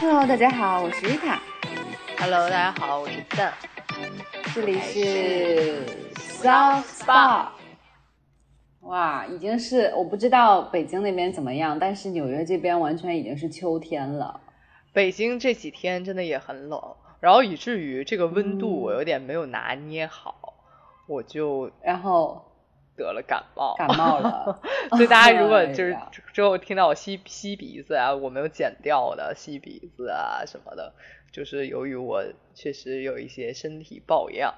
Hello，大家好，我是 Rita。Hello，大家好，我是蛋。这里是 South Spa。哇，已经是我不知道北京那边怎么样，但是纽约这边完全已经是秋天了。北京这几天真的也很冷，然后以至于这个温度嗯我有点没有拿捏好，我就然后得了感冒。感冒了。所以大家如果就是 之后听到我吸吸鼻子啊，我没有剪掉的吸鼻子啊什么的，就是由于我确实有一些身体抱恙。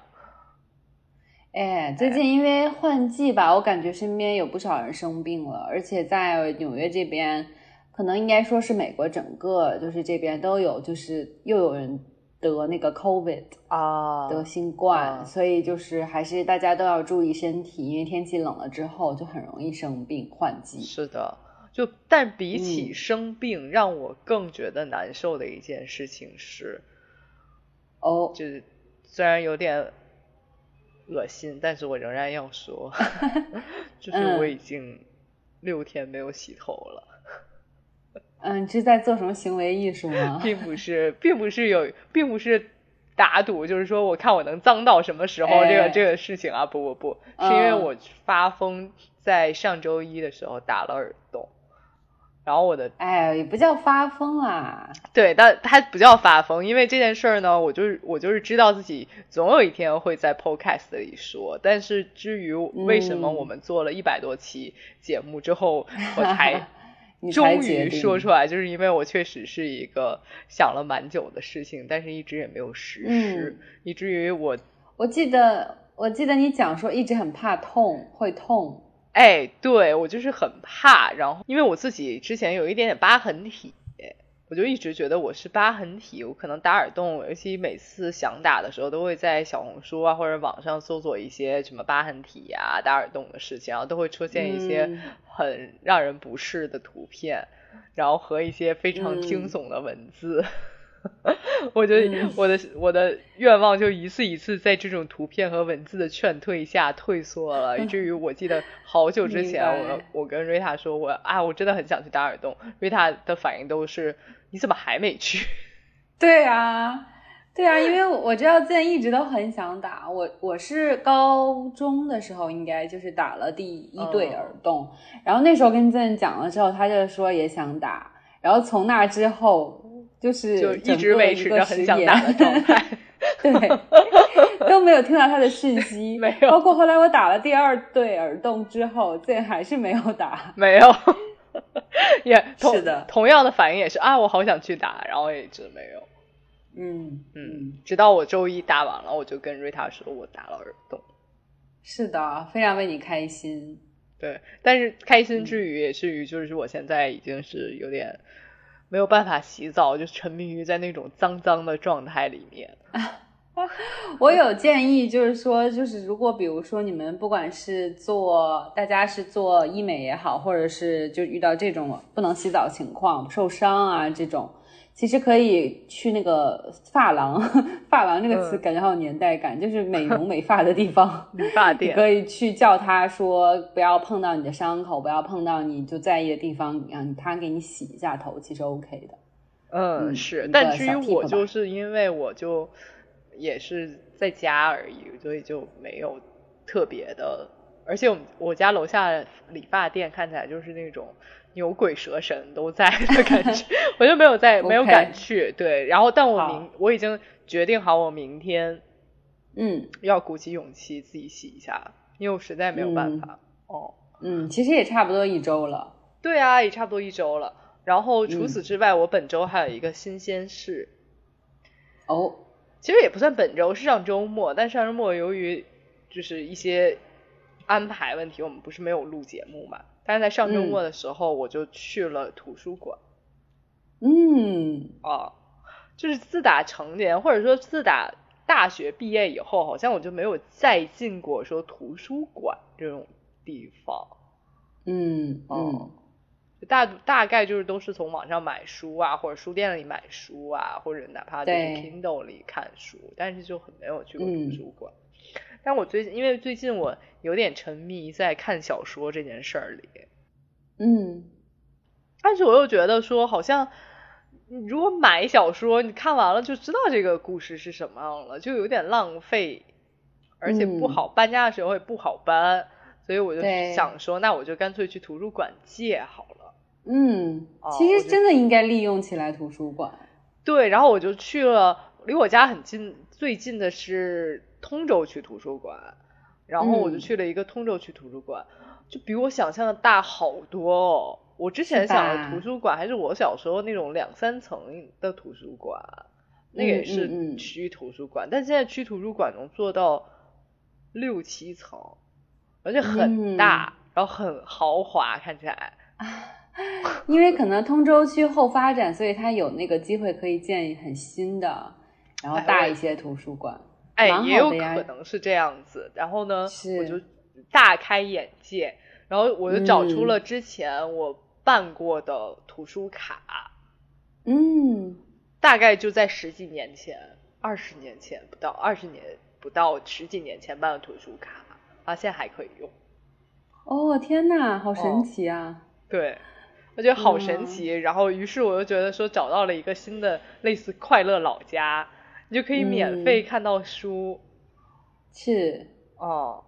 哎，最近因为换季吧，我感觉身边有不少人生病了，而且在纽约这边，可能应该说是美国整个就是这边都有，就是又有人得那个 COVID 啊。得新冠，啊。所以就是还是大家都要注意身体，因为天气冷了之后就很容易生病换季。是的，就但比起嗯。生病，让我更觉得难受的一件事情是，哦，就是虽然有点恶心，但是我仍然要说，就是我嗯。已经六天没有洗头了，嗯，你是在做什么行为艺术吗？并不是，并不是有，并不是打赌，就是说我看我能脏到什么时候，这个哎这个事情啊，不不不，是因为嗯我发疯，在上周一的时候打了耳洞。然后我的哎，也不叫发疯啊，对，但它不叫发疯，因为这件事儿呢，我就是我就是知道自己总有一天会在 podcast 里说，但是至于为什么嗯我们做了一百多期节目之后，我才 终于说出来，就是因为我确实是一个想了蛮久的事情，但是一直也没有实施，嗯以至于我我记得，我记得你讲说一直很怕痛，会痛。哎，对我就是很怕，然后因为我自己之前有一点点疤痕体，我就一直觉得我是疤痕体，我可能打耳洞，尤其每次想打的时候，都会在小红书啊或者网上搜索一些什么疤痕体呀、打耳洞的事情，然后都会出现一些嗯很让人不适的图片，然后和一些非常嗯惊悚的文字。我觉得嗯。我的我的愿望就一次一次在这种图片和文字的劝退下退缩了，以至于我记得好久之前我我跟瑞塔说我啊我真的很想去打耳洞，瑞塔的反应都是你怎么还没去？对啊，对啊，因为我我知道健一直都很想打，我我是高中的时候应该就是打了第一对哦耳洞，然后那时候跟健讲了之后，他就说也想打，然后从那之后就是就一直维持着很想打的状态。对，都没有听到他的讯息，没有包括后来我打了第二对耳洞之后，这还是没有打。没有，也同是的同样的反应也是啊，我好想去打，然后也一直没有。嗯嗯，直到我周一打完了，我就跟瑞塔说我打了耳洞。是的，非常为你开心。对，但是开嗯心之余也是于，就是我现在已经是有点没有办法洗澡，就沉迷于在那种脏脏的状态里面。我有建议，就是说，就是如果比如说你们不管是做，大家是做医美也好，或者是就遇到这种不能洗澡情况、受伤啊这种，其实可以去那个发廊，发廊这个词嗯感觉好有年代感，就是美容美发的地方。理发店，可以去叫他说不要碰到你的伤口，不要碰到你就在意的地方，让他给你洗一下头，其实 OK 的。嗯，嗯是。但至于我，就是因为我就也是在家而已，所以就没有特别的。而且我我家楼下理发店看起来就是那种牛鬼蛇神都在的感觉，我就没有在没有敢去。对，然后但我明我已经决定好，我明天嗯要鼓起勇气自己洗一下，因为我实在没有办法。哦，嗯，其实也差不多一周了。对啊，也差不多一周了。然后除嗯此之外，我本周还有一个新鲜事，哦，其实也不算本周，是上周末。但上周末由于就是一些安排问题，我们不是没有录节目嘛。但是在上周末的时候，我就去了图书馆。嗯，啊，就是自打成年或者说自打大学毕业以后，好像我就没有再进过说图书馆这种地方。嗯嗯。大大概就是都是从网上买书啊，或者书店里买书啊，或者哪怕就是 Kindle 里看书，但是就很没有去过嗯。图书馆。但我最近因为最近我有点沉迷在看小说这件事儿里，嗯但是我又觉得说好像你如果买小说，你看完了就知道这个故事是什么样了，就有点浪费，而且不好搬家的时候也不好搬，所以我就想说，那我就干脆去图书馆借好了。嗯，其实真的应该利用起来图书馆。对，然后我就去了，离我家很近，最近的是通州区图书馆，然后我就去了一个通州区图书馆，就比我想象的大好多哦。我之前想的图书馆还是我小时候那种两三层的图书馆，那个也是区图书馆，但现在区图书馆能做到六七层，而且很大，然后很豪华，看起来。因为可能通州区后发展，所以它有那个机会可以建很新的，然后大一些图书馆。哎，也有可能是这样子。然后呢，我就大开眼界，然后我就找出了之前我。办过的图书卡，嗯，大概就在十几年前，二十年前不到，二十年不到，十几年前办的图书卡，啊，现在还可以用。哦，天哪，好神奇啊！对，我觉得好神奇。然后，于是我又觉得说，找到了一个新的类似快乐老家，你就可以免费看到书。是，哦，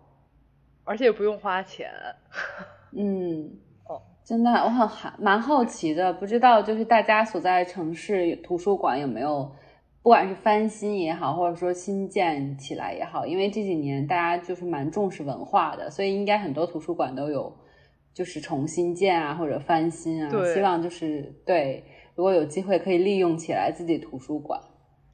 而且不用花钱。嗯。哦真的，我很还蛮好奇的，不知道就是大家所在城市图书馆有没有，不管是翻新也好，或者说新建起来也好，因为这几年大家就是蛮重视文化的，所以应该很多图书馆都有就是重新建啊，或者翻新啊。希望就是对，如果有机会可以利用起来自己图书馆。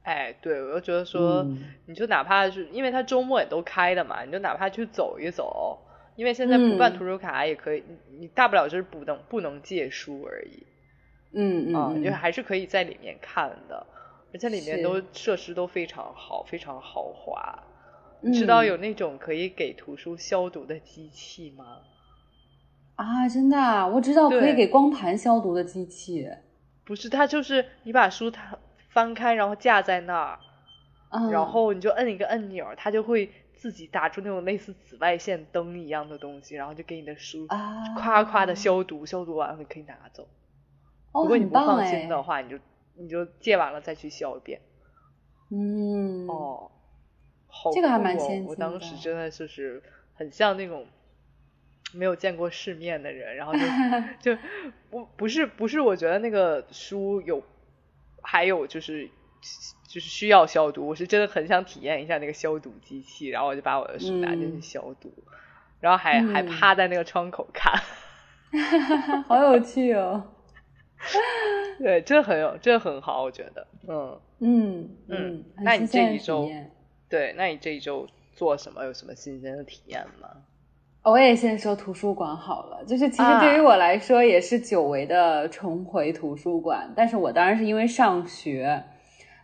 哎，对，我就觉得说，你就哪怕是因为他周末也都开的嘛，你就哪怕去走一走。因为现在不办图书卡也可以，你大不了就是不能不能借书而已。嗯嗯，就还是可以在里面看的，而且里面都设施都非常好，非常豪华。你知道有那种可以给图书消毒的机器吗？啊，真的，我知道可以给光盘消毒的机器。不是，它就是你把书它翻开，然后架在那儿，然后你就摁一个按钮，它就会。自己打出那种类似紫外线灯一样的东西，然后就给你的书夸夸的消毒，消毒完了你可以拿走。如果你不放心的话，你就你就借完了再去消一遍。嗯，哦，好，这个还蛮先进我当时真的就是很像那种没有见过世面的人，然后就 就不不是不是，我觉得那个书有还有就是。就是需要消毒，我是真的很想体验一下那个消毒机器，然后我就把我的书拿进去消毒，然后还还趴在那个窗口看，好有趣哦。对，这很有，这很好，我觉得，嗯嗯嗯。那你这一周，对，那你这一周做什么？有什么新鲜的体验吗？我也先说图书馆好了，就是其实对于我来说也是久违的重回图书馆，但是我当然是因为上学。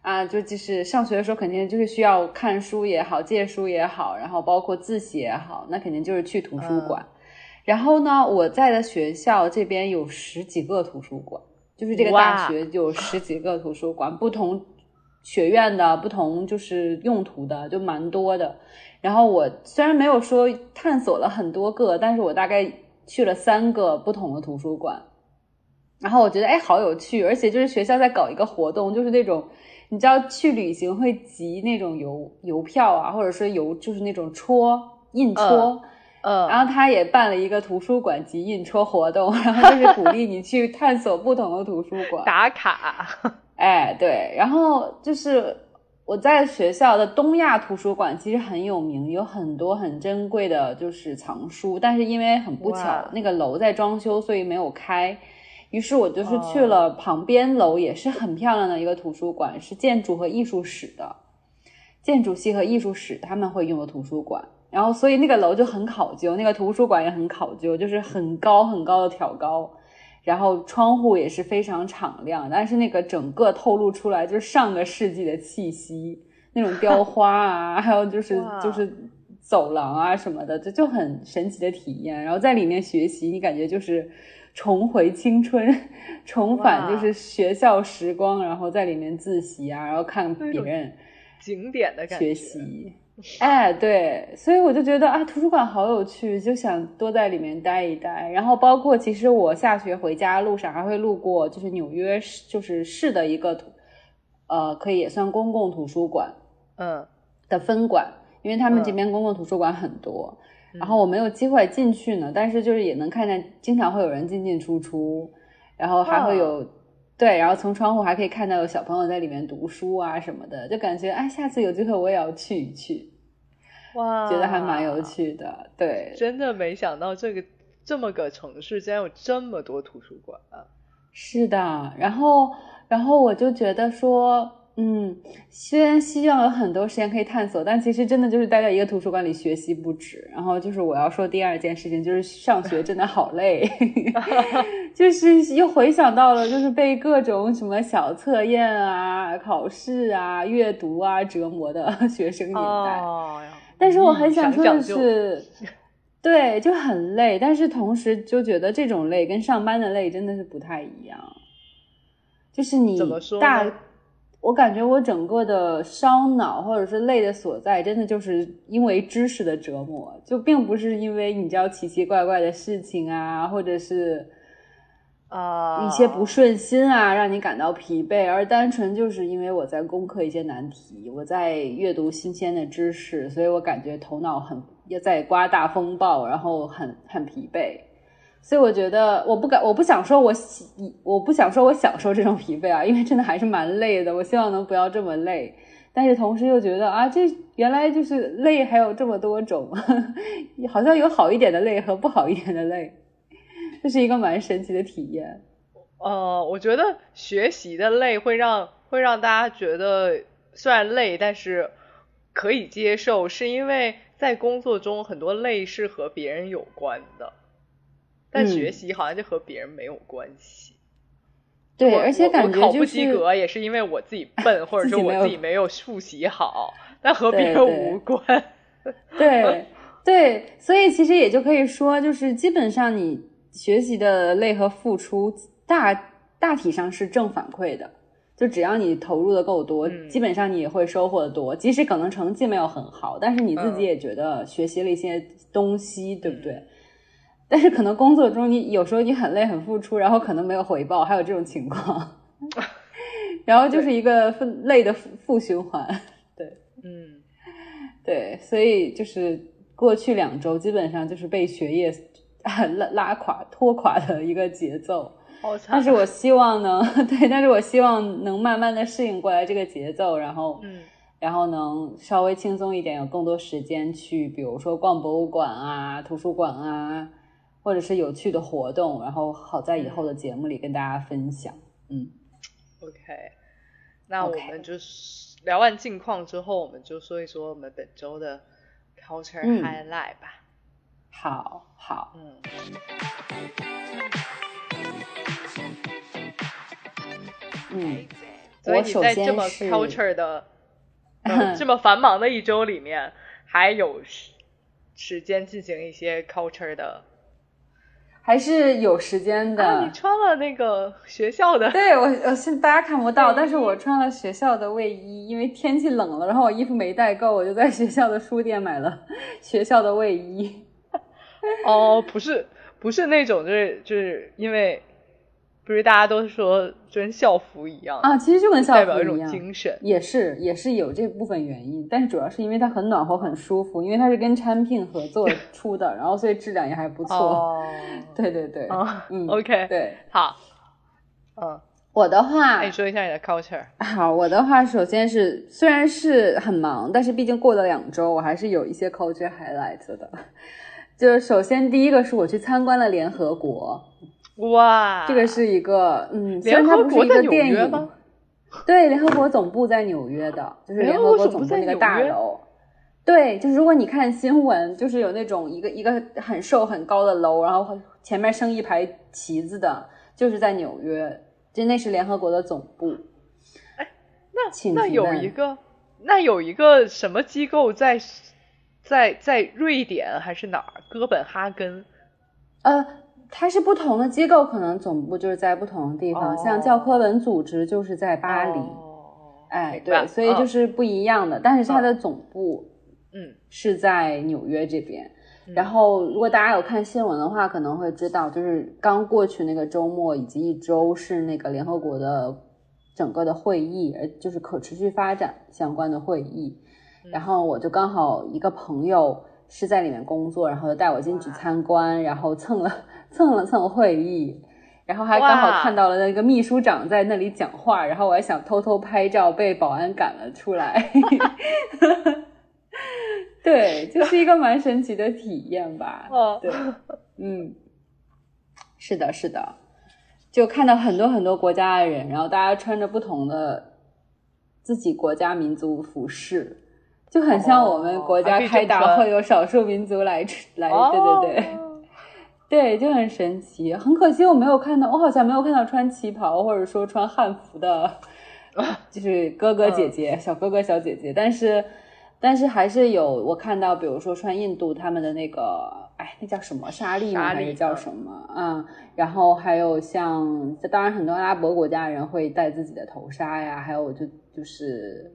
啊，就就是上学的时候，肯定就是需要看书也好，借书也好，然后包括自习也好，那肯定就是去图书馆。然后呢，我在的学校这边有十几个图书馆，就是这个大学有十几个图书馆，不同学院的不同就是用途的，就蛮多的。然后我虽然没有说探索了很多个，但是我大概去了三个不同的图书馆。然后我觉得哎，好有趣，而且就是学校在搞一个活动，就是那种。你知道去旅行会集那种邮邮票啊，或者说邮就是那种戳印戳，嗯，然后他也办了一个图书馆集印戳活动，然后就是鼓励你去探索不同的图书馆打卡。哎，对，然后就是我在学校的东亚图书馆其实很有名，有很多很珍贵的就是藏书，但是因为很不巧那个楼在装修，所以没有开。于是我就是去了旁边楼，也是很漂亮的一个图书馆，是建筑和艺术史的，建筑系和艺术史他们会用的图书馆。然后所以那个楼就很考究，那个图书馆也很考究，就是很高很高的挑高，然后窗户也是非常敞亮，但是那个整个透露出来就是上个世纪的气息，那种雕 花啊，还有就是就是走廊啊什么的，这就很神奇的体验。然后在里面学习，你感觉就是。重回青春，重返就是学校时光，然后在里面自习啊，然后看别人景点的学习，哎，对，所以我就觉得啊，图书馆好有趣，就想多在里面待一待。然后包括其实我下学回家路上还会路过，就是纽约市，就是市的一个图，呃，可以也算公共图书馆，嗯的分馆，因为他们这边公共图书馆很多。然后我没有机会进去呢，但是就是也能看见，经常会有人进进出出，然后还会有。对，然后从窗户还可以看到有小朋友在里面读书啊什么的，就感觉哎，下次有机会我也要去一去，哇，觉得还蛮有趣的。对，真的没想到这个这么个城市竟然有这么多图书馆。啊是的，然后然后我就觉得说。嗯，虽然希望有很多时间可以探索，但其实真的就是待在一个图书馆里学习不止。然后就是我要说第二件事情，就是上学真的好累，就是又回想到了就是被各种什么小测验啊、考试啊、阅读啊折磨的 学生年代。但是我很想说的是，对，就很累，但是同时就觉得这种累跟上班的累真的是不太一样。就是你大。我感觉我整个的烧脑或者是累的所在，真的就是因为知识的折磨，就并不是因为你知道奇奇怪怪的事情啊，或者是啊一些不顺心啊，让你感到疲惫，而单纯就是因为我在攻克一些难题，我在阅读新鲜的知识，所以我感觉头脑很也在刮大风暴，然后很很疲惫。所以我觉得我不敢，我不想说我喜，我不想说我享受这种疲惫啊，因为真的还是蛮累的。我希望能不要这么累，但是同时又觉得啊，这原来就是累还有这么多种，好像有好一点的累和不好一点的累，这是一个蛮神奇的体验。呃，我觉得学习的累会让会让大家觉得虽然累，但是可以接受，是因为在工作中很多累是和别人有关的。但学习好像就和别人没有关系，对，而且感觉考不及格也是因为我自己笨，或者说我自己没有复习好，但和别人无关。对 对，所以其实也就可以说，就是基本上你学习的累和付出，大大体上是正反馈的。就只要你投入的够多，基本上你也会收获的多。即使可能成绩没有很好，但是你自己也觉得学习了一些东西，对不对？但是可能工作中你有时候你很累很付出，然后可能没有回报，还有这种情况，然后就是一个分累的负负循环。对，嗯，对，所以就是过去两周基本上就是被学业 拉拉垮拖垮的一个节奏。但是我希望呢，对，但是我希望能慢慢的适应过来这个节奏，然后，嗯，然后能稍微轻松一点，有更多时间去，比如说逛博物馆啊、图书馆啊。或者是有趣的活动，然后好在以后的节目里跟大家分享。嗯，OK，那我们就是聊完近况之后，我们就说一说我们本周的 culture highlight 吧。好，好，嗯，嗯，所以你在这么 culture 的 这么繁忙的一周里面，还有时间进行一些 culture 的。还是有时间的。你穿了那个学校的？对我，我现大家看不到，但是我穿了学校的卫衣，因为天气冷了，然后我衣服没带够，我就在学校的书店买了学校的卫衣。哦，不是，不是那种，就是就是因为。不是大家都说就跟校服一样啊，其实就跟校服一样，代表一种精神，也是也是有这部分原因，但是主要是因为它很暖和很舒服，因为它是跟产品合作出的，然后所以质量也还不错。哦，对对对，嗯，OK，对，好，嗯，我的话，那你说一下你的 culture。好，我的话首先是虽然是很忙，但是毕竟过了两周，我还是有一些 culture highlights 的。就是首先第一个是我去参观了联合国。哇，这个是一个，嗯，联合国的电影吗？对，联合国总部在纽约的，就是联合国总部那个大楼。对，就是如果你看新闻，就是有那种一个一个很瘦很高的楼，然后前面升一排旗子的，就是在纽约，就那是联合国的总部。哎，那那有一个，那有一个什么机构在在在瑞典还是哪儿？哥本哈根？呃。它是不同的机构，可能总部就是在不同的地方，像教科文组织就是在巴黎，哎，对，所以就是不一样的。但是它的总部嗯，是在纽约这边。嗯。然后，如果大家有看新闻的话，可能会知道，就是刚过去那个周末以及一周是那个联合国的整个的会议，呃，就是可持续发展相关的会议。嗯。然后我就刚好一个朋友是在里面工作，然后就带我进去参观，然后蹭了蹭了蹭会议，然后还刚好看到了那个秘书长在那里讲话，然后我还想偷偷拍照，被保安赶了出来。对，就是一个蛮神奇的体验吧。哦对，嗯，是的，是的，就看到很多很多国家的人，然后大家穿着不同的自己国家民族服饰，就很像我们国家开大会有少数民族来来，对对对。哦对，就很神奇。很可惜我没有看到，我好像没有看到穿旗袍或者说穿汉服的，就是哥哥姐姐、小哥哥小姐姐。但是，但是还是有我看到，比如说穿印度他们的那个，哎，那叫什么纱丽吗？还是叫什么？嗯，然后还有像，当然很多阿拉伯国家人会戴自己的头纱呀，还有就就是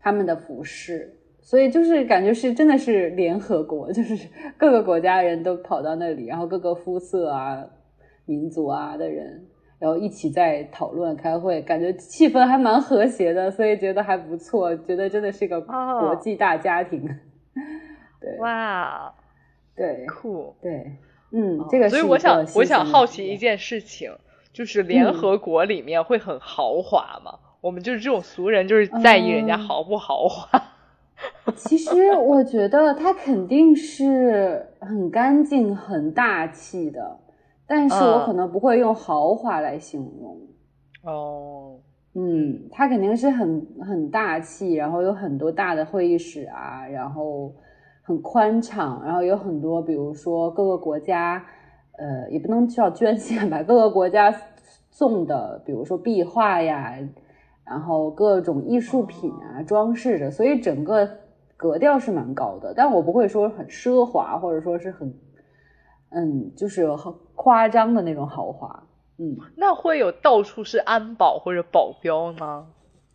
他们的服饰。所以就是感觉是真的是联合国，就是各个国家人都跑到那里，然后各个肤色啊、民族啊的人，然后一起在讨论、开会，感觉气氛还蛮和谐的，所以觉得还不错，觉得真的是个哦国际大家庭。对哇，对酷！对，嗯哦，这个所以我想，我想好奇一件事情，就是联嗯合国里面会很豪华吗？我们就是这种俗人，就是在意人家嗯豪不豪华。其实我觉得它肯定是很干净、很大气的，但是我嗯可能不会用豪华来形容。哦，嗯，它肯定是很很大气，然后有很多大的会议室啊，然后很宽敞，然后有很多，比如说各个国家，呃，也不能叫捐献吧，各个国家送的，比如说壁画呀，然后各种艺术品啊，装饰着，所以整个格调是蛮高的，但我不会说很奢华，或者说是很，嗯，就是很夸张的那种豪华，嗯。那会有到处是安保或者保镖吗？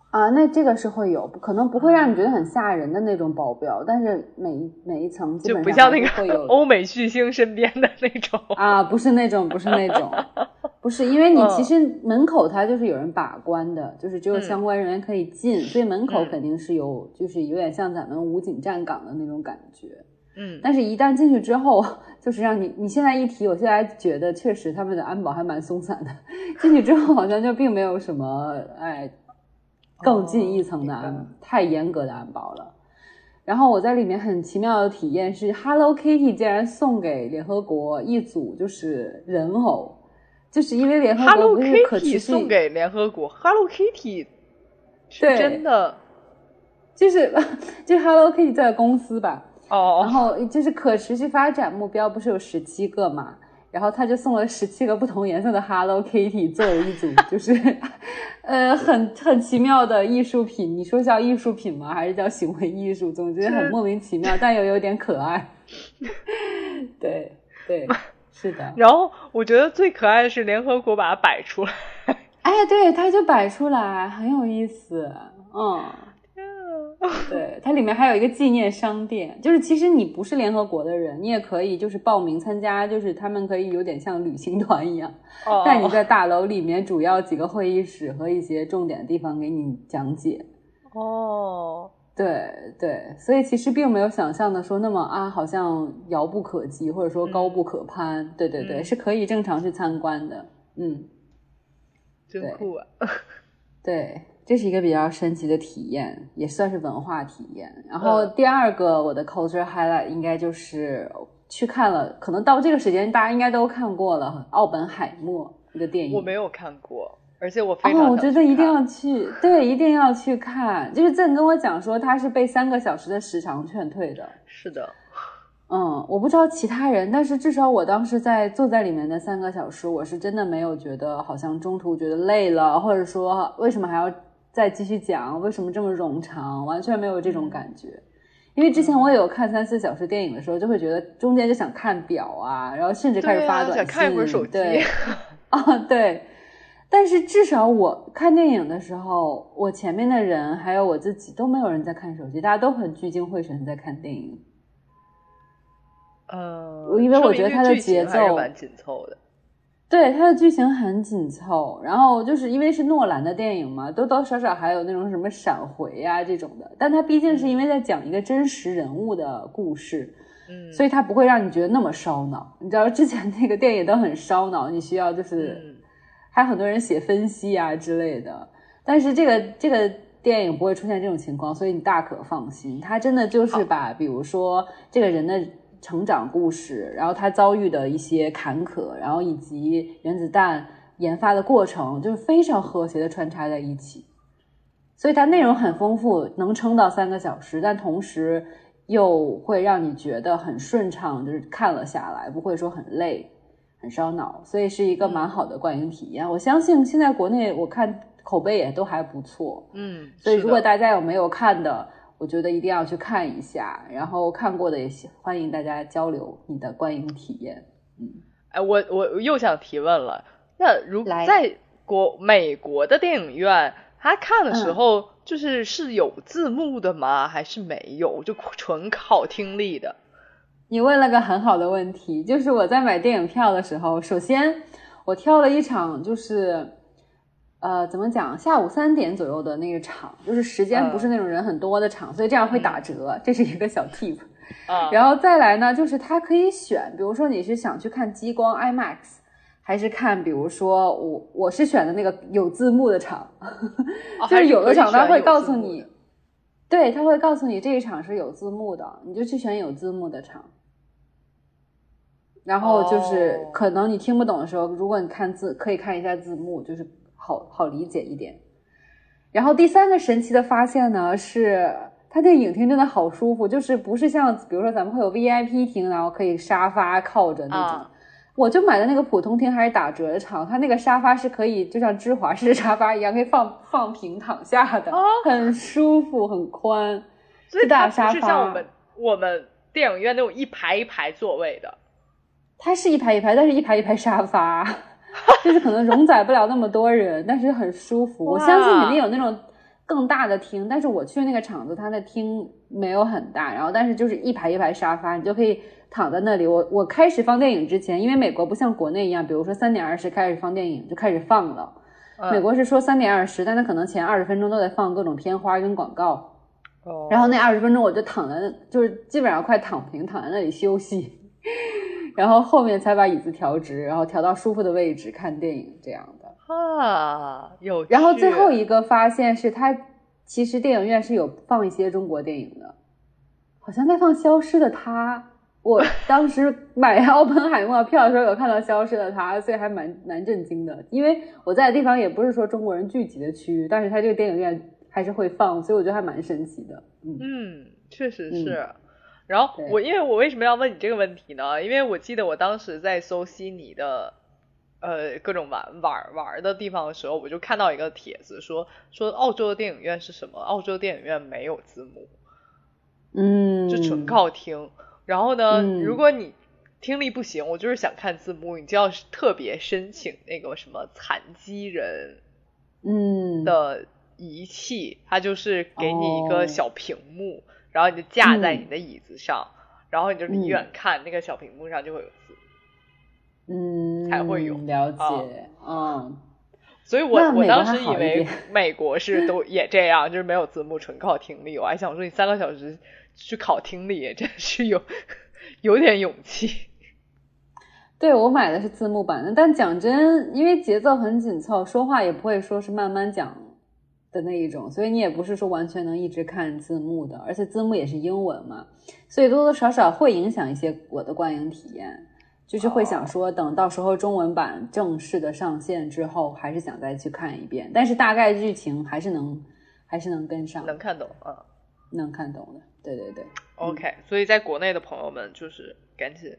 啊，那这个是会有，可能不会让你觉得很吓人的那种保镖，但是每一每一层基就不像那个欧美巨星身边的那种。啊，不是那种，不是那种，不是，因为你嗯其实门口它就是有人把关的，就是只有嗯相关人员可以进，所以门口嗯肯定是有，就是有点像咱们武警站岗的那种感觉。嗯，但是，一旦进去之后，就是让你你现在一提，我现在觉得确实他们的安保还蛮松散的。进去之后，好像就并没有什么哎更进一层的安、哦太严格的安保了。然后我在里面很奇妙的体验是，Hello Kitty 竟然送给联合国一组就是人偶，就是因为联合国 Hello Kitty 送给联合国，Hello Kitty 是对真的就是 就是 Hello Kitty 这个公司吧，哦然哦，后就是可持续发展目标不是有十七个嘛，然后他就送了十七个不同颜色的 Hello Kitty 作为一组，就是呃很很奇妙的艺术品。你说叫艺术品吗？还是叫行为艺术？总之很莫名其妙，但又有点可爱。对 对，是的。然后我觉得最可爱的是联合国把它摆出来，哎，对，它就摆出来，很有意思。嗯。对，它里面还有一个纪念商店，就是其实你不是联合国的人，你也可以就是报名参加，就是他们可以有点像旅行团一样，哦带你在大楼里面主要几个会议室和一些重点的地方给你讲解。哦，对对，所以其实并没有想象的说那么啊，好像遥不可及或者说高不可攀。对对对，嗯是可以正常去参观的。嗯，真酷啊！对，这是一个比较神奇的体验，也算是文化体验。然后嗯第二个我的 culture highlight 应该就是去看了，可能到这个时间大家应该都看过了《奥本海默》这个电影。我没有看过，而且我非常哦，我觉得一定要去，对，一定要去看。就是郑跟我讲说，他是被三个小时的时长劝退的。是的，嗯，我不知道其他人，但是至少我当时在坐在里面的三个小时，我是真的没有觉得好像中途觉得累了，或者说为什么还要再继续讲，为什么这么冗长，完全没有这种感觉。因为之前我也有看三四小时电影的时候，就会觉得中间就想看表啊，然后甚至开始发短信，想看一会儿手机对，啊对。但是至少我看电影的时候，我前面的人还有我自己都没有人在看手机，大家都很聚精会神在看电影。呃，因为我觉得它的节奏蛮紧凑的。对，它的剧情很紧凑，然后就是因为是诺兰的电影嘛，多多少少还有那种什么闪回啊这种的。但它毕竟是因为在讲一个真实人物的故事，嗯，所以它不会让你觉得那么烧脑。你知道之前那个电影都很烧脑，你需要就是还有很多人写分析啊之类的。但是这个这个电影不会出现这种情况，所以你大可放心。它真的就是把比如说这个人的。成长故事，然后他遭遇的一些坎坷，然后以及原子弹研发的过程，就是非常和谐的穿插在一起，所以它内容很丰富，能撑到三个小时，但同时又会让你觉得很顺畅，就是看了下来不会说很累、很烧脑，所以是一个蛮好的观影体验。我相信现在国内我看口碑也都还不错，嗯，所以如果大家有没有看的。我觉得一定要去看一下，然后看过的也欢迎大家交流你的观影体验。嗯，哎，我我又想提问了，那如在国美国的电影院，他看的时候就是是有字幕的吗？还是没有，就 纯靠听力的？你问了个很好的问题，就是我在买电影票的时候，首先我挑了一场就是。呃，怎么讲？下午三点左右的那个场，就是时间不是那种人很多的场，所以这样会打折，这是一个小 tip。啊，然后再来呢，就是它可以选，比如说你是想去看激光 IMAX，还是看，比如说我我是选的那个有字幕的场，就是有的场它会告诉你，对，他会告诉你这一场是有字幕的，你就去选有字幕的场。然后就是可能你听不懂的时候，如果你看字，可以看一下字幕，就是。好好理解一点，然后第三个神奇的发现呢，是它这个影厅真的好舒服，就是不是像比如说咱们会有 VIP 厅，然后可以沙发靠着那种，我就买的那个普通厅还是打折的场，它那个沙发是可以就像芝华士 沙发一样，可以放放平躺下的，很舒服很宽，最大沙发，是像我们我们电影院那种一排一排座位的，它是一排一排，但是一排一排沙发。就是可能容载不了那么多人，但是很舒服。我相信肯定有那种更大的厅，但是我去那个场子，它的厅没有很大，然后但是就是一排一排沙发，你就可以躺在那里。我我开始放电影之前，因为美国不像国内一样，比如说三点二十开始放电影就开始放了，美国是说三点二十，但它可能前二十分钟都在放各种片花跟广告。哦，然后那二十分钟我就躺在，就是基本上快躺平，躺在那里休息。然后后面才把椅子调直，然后调到舒服的位置看电影这样的哈，有。然后最后一个发现是，他其实电影院是有放一些中国电影的，好像在放《消失的他》。我 当时买奥本海默票的时候有看到《消失的他》，所以还蛮蛮震惊的。因为我在的地方也不是说中国人聚集的区域，但是他这个电影院还是会放，所以我觉得还蛮神奇的。嗯，确实是。然后我因为我为什么要问你这个问题呢？因为我记得我当时在搜悉尼的，呃，各种玩玩玩的地方的时候，我就看到一个帖子说说澳洲的电影院是什么？澳洲电影院没有字幕，嗯，就纯靠听。然后呢，如果你听力不行，我就是想看字幕，你就要特别申请那个什么残疾人，嗯的仪器，它就是给你一个小屏幕。然后你就架在你的椅子上，然后你就离远看，那个小屏幕上就会有字，嗯，才会有了解，嗯。所以我我当时以为 美国是都 也这样，就是没有字幕，纯靠听力。我还想说，你三个小时去考听力，真是有有点勇气。对我买的是字幕版的，但讲真，因为节奏很紧凑，说话也不会说是慢慢讲。的那一种，所以你也不是说完全能一直看字幕的，而且字幕也是英文嘛，所以多多少少会影响一些我的观影体验，就是会想说等到时候中文版正式的上线之后，还是想再去看一遍，但是大概剧情还是能还是能跟上，能看懂啊，能看懂的，对对对，OK，所以在国内的朋友们就是赶紧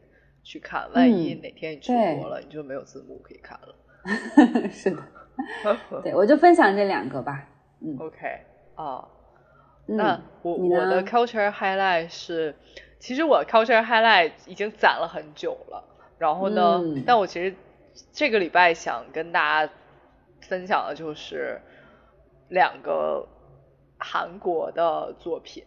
去看，万一哪天你出国了，你就没有字幕可以看了，是的，对我就分享这两个吧。OK，啊，那我我的 culture highlight 是，其实我 culture highlight 已经攒了很久了，然后呢，但我其实这个礼拜想跟大家分享的就是两个韩国的作品。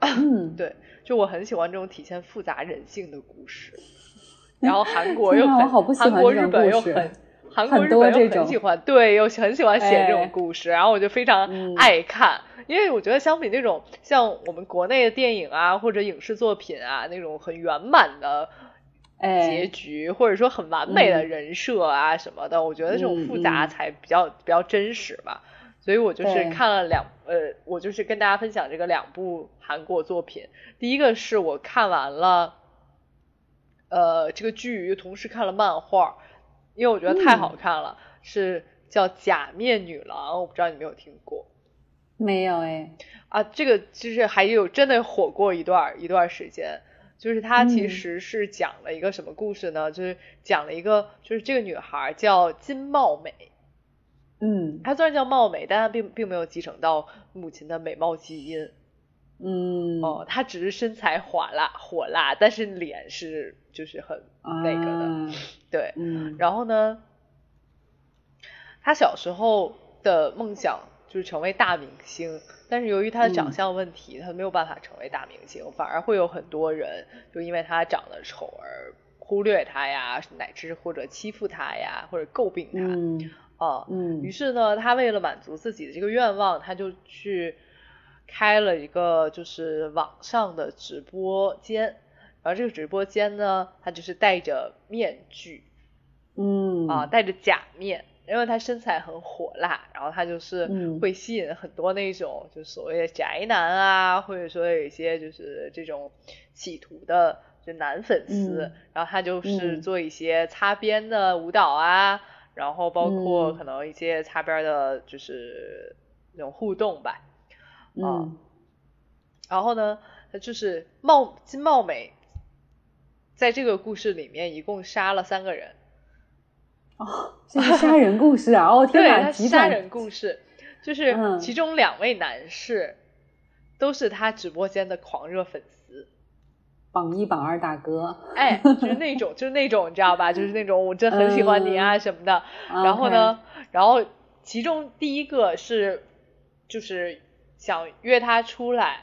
嗯，对，就我很喜欢这种体现复杂人性的故事。然后韩国又很，我好不喜欢韩国、日本又很，韩国、很日本又多这种很喜欢，对，又很喜欢写这种哎故事，然后我就非常嗯。爱看，因为我觉得相比那种像我们国内的电影啊或者影视作品啊那种很圆满的结哎，局，或者说很完美的嗯。人设啊什么的，我觉得这种嗯复杂嗯才比较、比较真实吧。所以我就是看了两呃，我就是跟大家分享这个两部韩国作品。第一个是我看完了，呃，这个剧，同时看了漫画，因为我觉得太嗯好看了，是叫《假面女郎》，我不知道你有没有听过没有哎，啊？这个就是还有真的火过一段一段时间。就是它其嗯实是讲了一个什么故事呢？就是讲了一个，就是这个女孩叫金茂美，嗯她虽然叫貌美，但她并并没有继承到母亲的美貌基因。嗯，哦，她只是身材火辣火辣，但是脸是就是很那个的。啊对，嗯，然后呢，他小时候的梦想就是成为大明星，但是由于他的长嗯相问题，他没有办法成为大明星，反而会有很多人就因为他长得丑而忽略他呀，乃至或者欺负他呀，或者诟病他。嗯啊，嗯于是呢，他为了满足自己的这个愿望，他就去开了一个就是网上的直播间，然后这个直播间呢，他就是戴着面具嗯啊，戴着假面，因为他身材很火辣，然后他就是嗯会吸引很多那种就所谓的宅男啊，或者说有一些就是这种企图的就男粉丝，嗯然后他就是嗯做一些擦边的舞蹈啊。然后包括嗯可能一些擦边的，就是那种互动吧。嗯然后呢，他就是貌金貌美，在这个故事里面一共杀了三个人。哦，这是杀人故事啊！哦 天对，哪，他杀人故事，就是嗯其中两位男士都是他直播间的狂热粉丝。榜一榜二大哥，哎，就是那种，就是那种，你知道吧？就是那种我真很喜欢你啊什么的。然后呢，然后其中第一个是就是想约他出来，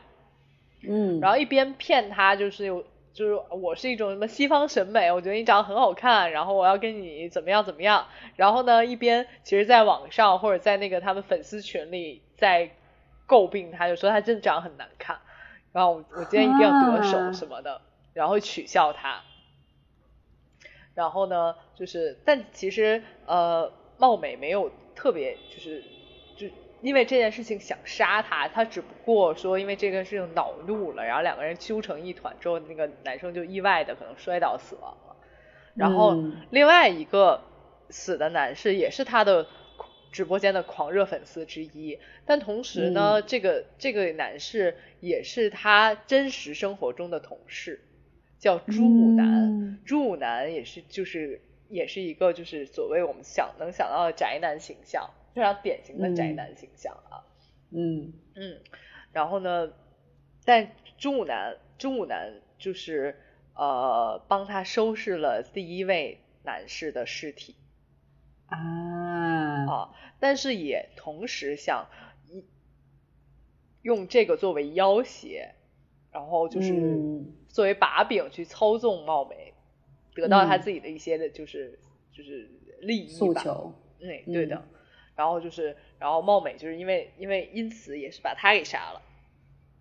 嗯，然后一边骗他，就是有就是我是一种什么西方审美，我觉得你长得很好看，然后我要跟你怎么样怎么样。然后呢，一边其实在网上或者在那个他们粉丝群里在诟病他，就说他真的长得很难看，然后我我今天一定要得手啊什么的，然后取笑他。然后呢，就是但其实呃，貌美没有特别就是就因为这件事情想杀他，他只不过说因为这个事情恼怒了，然后两个人揪成一团之后，那个男生就意外的可能摔倒死亡了。然后嗯另外一个死的男士也是他的直播间的狂热粉丝之一，但同时呢，这个这个男士也是他真实生活中的同事，叫朱武南。嗯朱武南也是就是也是一个就是所谓我们想能想到的宅男形象，非常典型的宅嗯男形象啊。嗯嗯，然后呢，但中午男中午男就是呃帮他收拾了第一位男士的尸体啊啊，但是也同时想一用这个作为要挟，然后就是嗯作为把柄去操纵貌美，得到他嗯自己的一些的就是、就是利益吧。诉求，嗯，对的。嗯然后就是，然后貌美就是因为因为因此也是把他给杀了。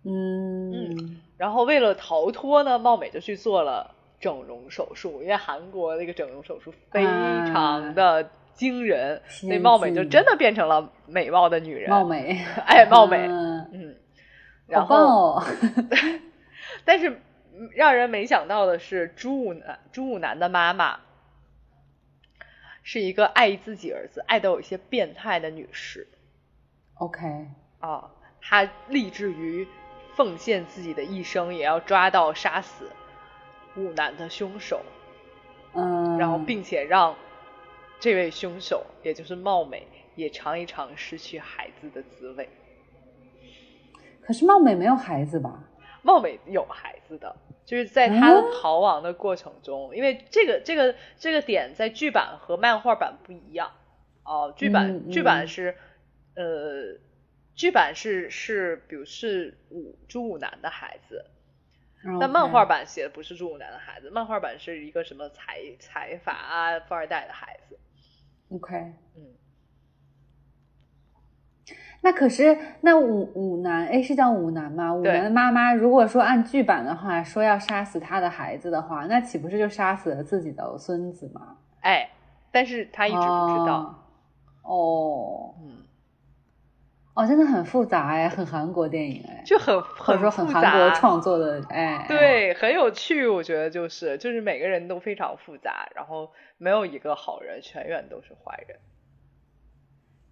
嗯然后为了逃脱呢，貌美就去做了整容手术，因为韩国那个整容手术非常的惊人，所以貌美就真的变成了美貌的女人。貌美，哎，貌美，嗯嗯。然后，哦，但是嗯让人没想到的是，朱武南朱武南的妈妈是一个爱自己儿子爱到有一些变态的女士 OK，啊，她立志于奉献自己的一生，也要抓到杀死五男的凶手，嗯，然后并且让这位凶手，也就是貌美，也尝一尝失去孩子的滋味。可是貌美没有孩子吧？貌美有孩子的，就是在他的啊逃亡的过程中，因为这个这个这个点在剧版和漫画版不一样。哦，剧版嗯剧版嗯是呃剧版是是比如是五朱武南的孩子，但漫画版写的不是朱武南的孩子，漫画版是一个什么财财阀啊富二代的孩子。OK，嗯，那可是那五五男，哎，是叫五男吗？五男的妈妈如果说按剧版的话，说要杀死他的孩子的话，那岂不是就杀死了自己的孙子吗？哎，但是他一直不知道。哦。哦嗯，哦，真的很复杂哎，很韩国电影哎，就很或者说很韩国创作的哎。对，很有趣，我觉得就是就是每个人都非常复杂，然后没有一个好人，全员都是坏人。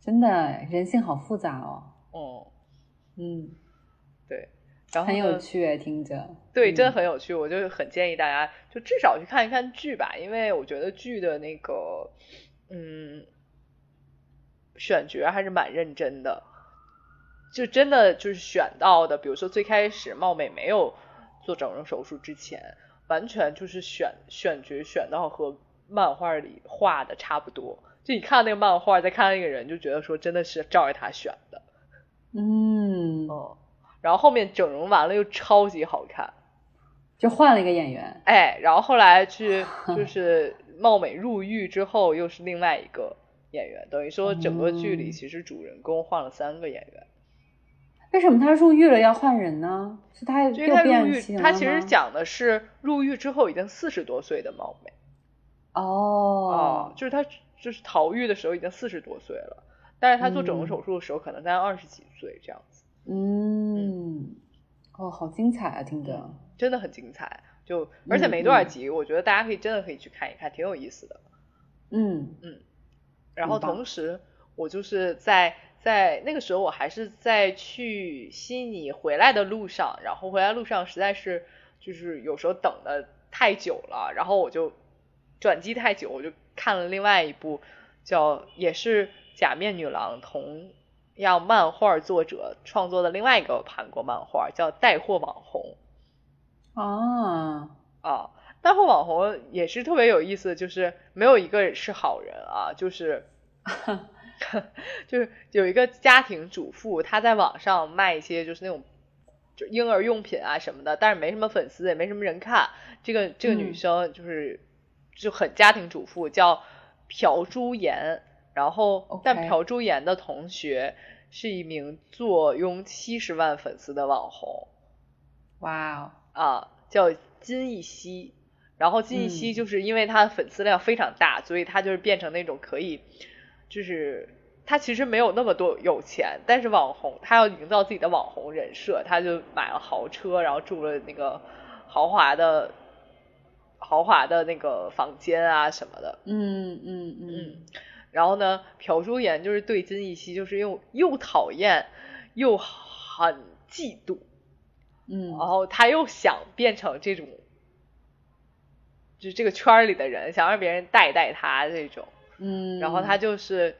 真的人性好复杂哦。哦、嗯，对，然后很有趣哎，听着。对，真的嗯很有趣，我就很建议大家就至少去看一看剧吧，因为我觉得剧的那个，嗯，选角还是蛮认真的，就真的就是选到的，比如说最开始貌美没有做整容手术之前，完全就是选选角选到和漫画里画的差不多，就你看那个漫画，再看那个人，就觉得说真的是照着他选的，嗯，哦，然后后面整容完了又超级好看。就换了一个演员。哎，然后后来去 就是貌美入狱之后，又是另外一个演员，等于说整个剧里嗯其实主人公换了三个演员。为什么他入狱了要换人呢？是他因为入狱他其实讲的是入狱之后已经四十多岁的貌美哦，就是他就是逃狱的时候已经四十多岁了，但是他做整容嗯手术的时候可能才二十几岁这样子，嗯，哦，好精彩啊，听着。真的很精彩。就而且嗯没多少嗯集，我觉得大家可以真的可以去看一看，挺有意思的。嗯嗯然后同时，我就是在在那个时候，我还是在去悉尼回来的路上，然后回来路上实在是就是有时候等的太久了，然后我就转机太久，我就看了另外一部叫也是假面女郎同样漫画作者创作的另外一个韩国漫画，叫《带货网红》。哦，啊，带货网红也是特别有意思，就是没有一个是好人啊，就是 就是有一个家庭主妇，她在网上卖一些就是那种就婴儿用品啊什么的，但是没什么粉丝，也没什么人看。这个这个女嗯生就是、就很家庭主妇，叫朴珠妍。然后但朴珠妍的同学是一名坐拥七十万粉丝的网红。哇哦，啊，叫金艺熙。然后金艺熙嗯就是因为他的粉丝量非常大，所以他就是变成那种可以，就是他其实没有那么多有钱，但是网红他要营造自己的网红人设，他就买了豪车，然后住了那个豪华的豪华的那个房间啊什么的。嗯嗯嗯。嗯，然后呢，朴珠妍就是对金艺熙就是又又讨厌又很嫉妒，嗯。然后他又想变成这种，就是这个圈里的人，想让别人带带他这种，嗯，然后他就是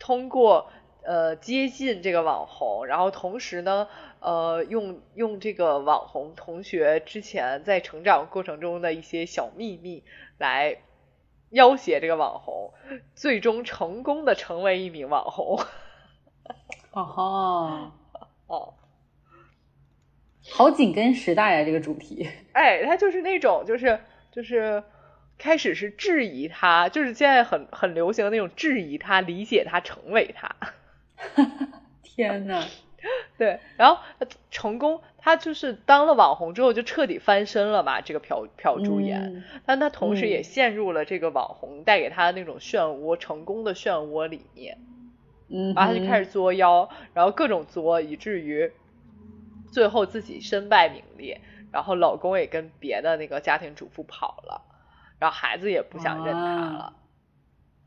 通过呃接近这个网红，然后同时呢，呃用用这个网红同学之前在成长过程中的一些小秘密来要挟这个网红，最终成功的成为一名网红。哦吼，哦，好紧跟时代啊，这个主题。哎，他就是那种，就是就是开始是质疑他，就是现在很很流行的那种质疑他、理解他、成为他。天呐，对，然后成功，他就是当了网红之后就彻底翻身了嘛，这个朴朴珠妍。嗯但他同时也嗯陷入了这个网红带给他的那种漩涡、成功的漩涡里面。嗯，然后他就开始作妖，然后各种作，以至于最后自己身败名裂，然后老公也跟别的那个家庭主妇跑了，然后孩子也不想认他了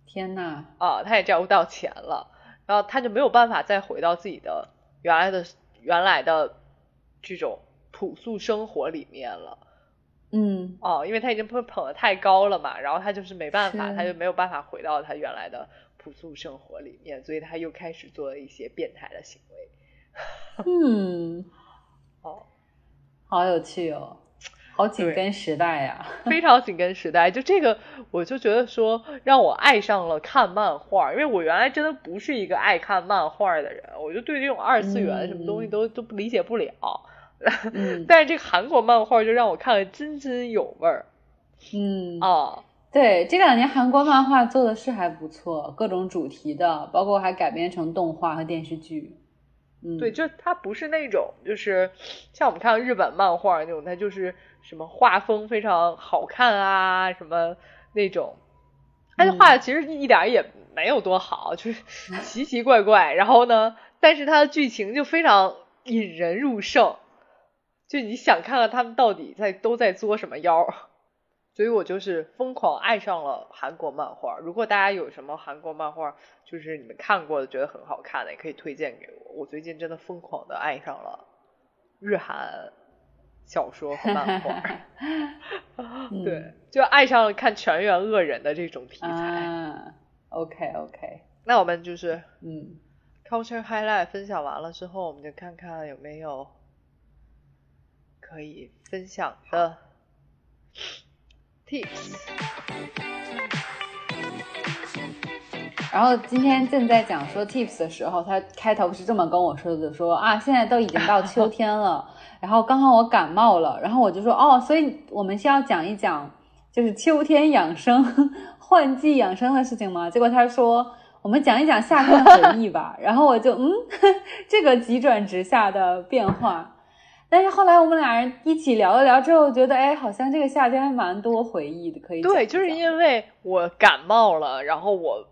天呐，啊，他也挣不到钱了，然后他就没有办法再回到自己的原来的原来的这种朴素生活里面了。嗯哦，因为他已经被捧得太高了嘛，然后他就是没办法，他就没有办法回到他原来的朴素生活里面，所以他又开始做了一些变态的行为。嗯，哦，好有趣哦。好紧跟时代呀，非常紧跟时代。就这个，我就觉得说让我爱上了看漫画，因为我原来真的不是一个爱看漫画的人，我就对这种二次元什么东西都都不理解不了。但是这个韩国漫画就让我看了津津有味儿。嗯哦，对，这两年韩国漫画做的是还不错，各种主题的，包括还改编成动画和电视剧。嗯，对，就它不是那种，就是像我们看日本漫画那种，它就是什么画风非常好看啊，什么那种，它画的其实一点也没有多好，就是奇奇怪怪。然后呢，但是它的剧情就非常引人入胜，就你想看看他们到底在都在作什么妖。所以我就是疯狂爱上了韩国漫画。如果大家有什么韩国漫画，就是你们看过的觉得很好看的，也可以推荐给我。我最近真的疯狂的爱上了日韩小说和漫画 对，就爱上了看全员恶人的这种题材。OK OK，那我们就是嗯，Culture Highlight 分享完了之后，我们就看看有没有可以分享的。Tips，然后今天正在讲说 Tips 的时候，他开头是这么跟我说的：说啊，现在都已经到秋天了，然后刚好我感冒了，然后我就说哦，所以我们是要讲一讲就是秋天养生、换季养生的事情吗？结果他说我们讲一讲夏天的回忆吧，然后我就嗯，这个急转直下的变化。但是后来我们俩人一起聊了聊之后，觉得哎，好像这个夏天还蛮多回忆的，可以对，就是因为我感冒了，然后我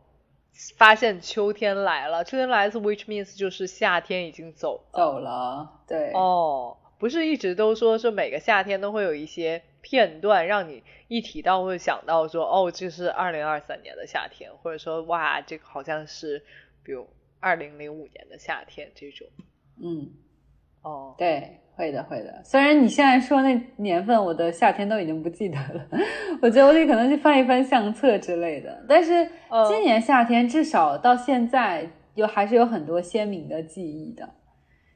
发现秋天来了，秋天来自 which means 就是夏天已经走走了，对。哦，不是一直都说说每个夏天都会有一些片段让你一提到会想到说哦，这是二零二三年的夏天，或者说哇，这个好像是比如二零零五年的夏天这种，嗯，哦，对。会的，会的。虽然你现在说那年份，我的夏天都已经不记得了，我觉得我得可能去翻一翻相册之类的。但是今年夏天至少到现在，有还是有很多鲜明的记忆的。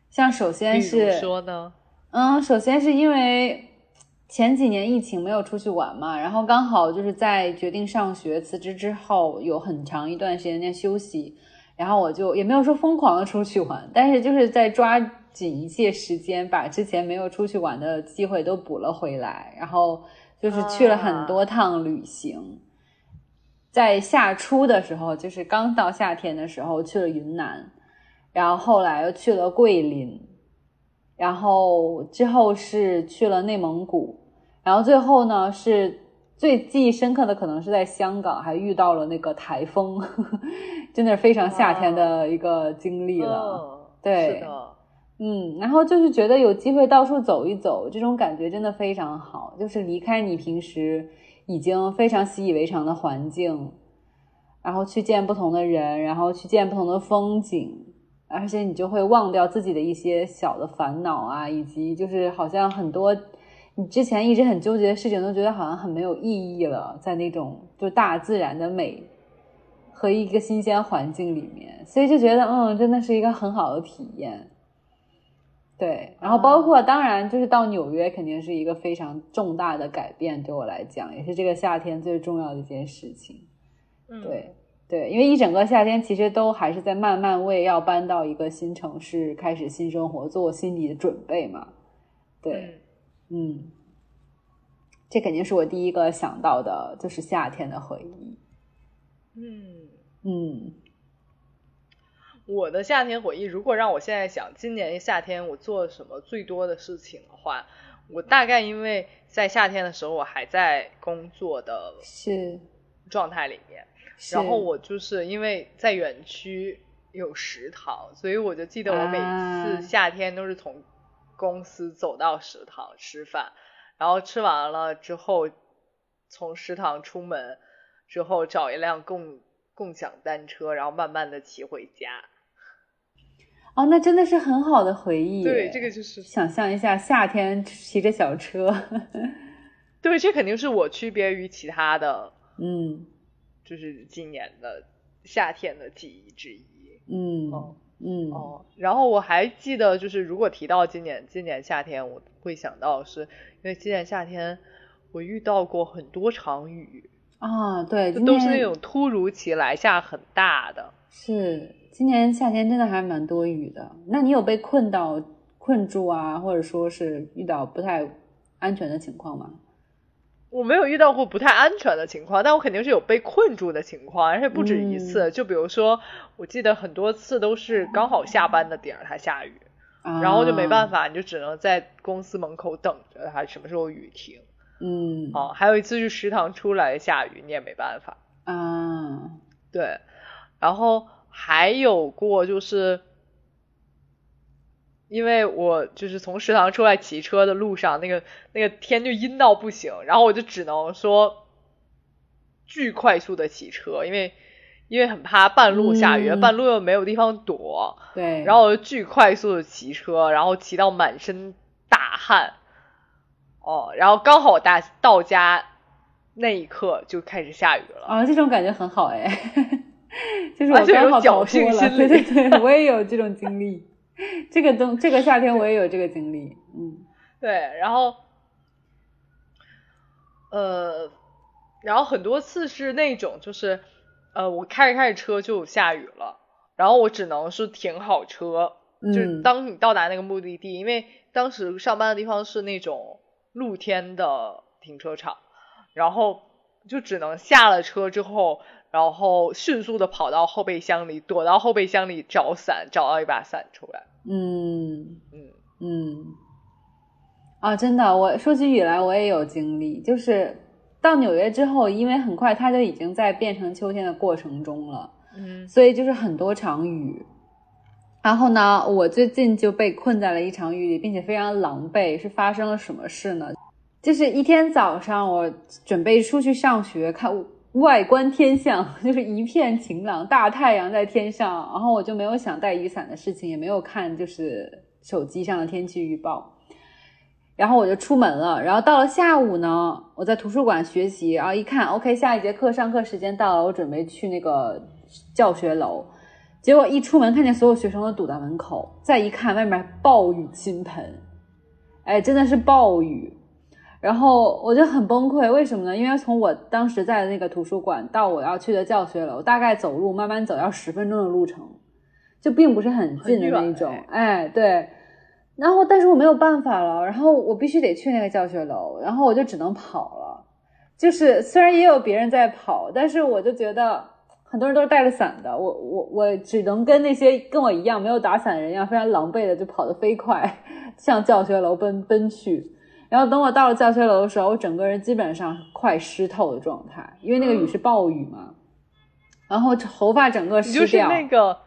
像首先是说呢，嗯，首先是因为前几年疫情没有出去玩嘛，然后刚好就是在决定上学辞职之后，有很长一段时间在休息，然后我就也没有说疯狂的出去玩，但是就是在抓。紧一切时间，把之前没有出去玩的机会都补了回来，然后就是去了很多趟旅行。在夏初的时候，就是刚到夏天的时候，去了云南，然后后来又去了桂林，然后之后是去了内蒙古，然后最后呢是最记忆深刻的，可能是在香港还遇到了那个台风，真的是非常夏天的一个经历了。对。嗯，然后就是觉得有机会到处走一走，这种感觉真的非常好。就是离开你平时已经非常习以为常的环境，然后去见不同的人，然后去见不同的风景，而且你就会忘掉自己的一些小的烦恼啊，以及就是好像很多你之前一直很纠结的事情，都觉得好像很没有意义了。在那种就大自然的美和一个新鲜环境里面，所以就觉得嗯，真的是一个很好的体验。对，然后包括当然就是到纽约肯定是一个非常重大的改变，对我来讲也是这个夏天最重要的一件事情。嗯，对对，因为一整个夏天其实都还是在慢慢为要搬到一个新城市、开始新生活做心理的准备嘛。对，嗯，这肯定是我第一个想到的，就是夏天的回忆。嗯嗯。我的夏天回忆，如果让我现在想今年夏天我做什么最多的事情的话，我大概因为在夏天的时候我还在工作的是状态里面，然后我就是因为在园区有食堂，所以我就记得我每次夏天都是从公司走到食堂吃饭，然后吃完了之后从食堂出门之后找一辆共共享单车，然后慢慢的骑回家。哦，那真的是很好的回忆。对，这个就是想象一下夏天骑着小车。对，这肯定是我区别于其他的，嗯，就是今年的夏天的记忆之一。嗯，嗯哦，然后我还记得，就是如果提到今年今年夏天，我会想到是因为今年夏天我遇到过很多场雨，啊，对，都是那种突如其来下很大的。是今年夏天真的还蛮多雨的。那你有被困到困住啊，或者说是遇到不太安全的情况吗？我没有遇到过不太安全的情况，但我肯定是有被困住的情况，而且不止一次。就比如说，我记得很多次都是刚好下班的点儿它下雨，啊，然后就没办法，你就只能在公司门口等着它什么时候雨停。嗯啊，还有一次去食堂出来下雨，你也没办法。啊，对，然后还有过就是，因为我就是从食堂出来骑车的路上，那个那个天就阴到不行，然后我就只能说巨快速的骑车，因为因为很怕半路下雨，嗯。半路又没有地方躲，对，然后我就巨快速的骑车，然后骑到满身大汗，哦，然后刚好大到家那一刻就开始下雨了。啊，这种感觉很好哎，就是我刚好逃侥幸脱了，心 对理对对，我也有这种经历。这个冬这个夏天我也有这个经历，嗯对，然后，呃，然后很多次是那种就是，呃，我开着开着车就下雨了，然后我只能是停好车，就是嗯当你到达那个目的地，因为当时上班的地方是那种露天的停车场，然后就只能下了车之后，然后迅速的跑到后备箱里，躲到后备箱里找伞，找到一把伞出来，嗯嗯嗯，啊，真的，我说起雨来，我也有经历，就是到纽约之后，因为很快它就已经在变成秋天的过程中了，嗯所以就是很多场雨。然后呢，我最近就被困在了一场雨里，并且非常狼狈。是发生了什么事呢？就是一天早上，我准备出去上学，看外观天象，就是一片晴朗，大太阳在天上。然后我就没有想带雨伞的事情，也没有看就是手机上的天气预报。然后我就出门了。然后到了下午呢，我在图书馆学习，然后一看，OK，下一节课上课时间到了，我准备去那个教学楼。结果一出门，看见所有学生都堵在门口，再一看，外面暴雨倾盆，哎，真的是暴雨。然后我就很崩溃，为什么呢？因为从我当时在的那个图书馆到我要去的教学楼，大概走路慢慢走要十分钟的路程，就并不是很近的那一种。哎，对。然后，但是我没有办法了，然后我必须得去那个教学楼，然后我就只能跑了。就是虽然也有别人在跑，但是我就觉得很多人都是带着伞的，我我我只能跟那些跟我一样没有打伞的人一样，非常狼狈的就跑得飞快，向教学楼奔奔去。然后等我到了教学楼的时候，我整个人基本上快湿透的状态，因为那个雨是暴雨嘛，然后头发整个你就是湿掉。那个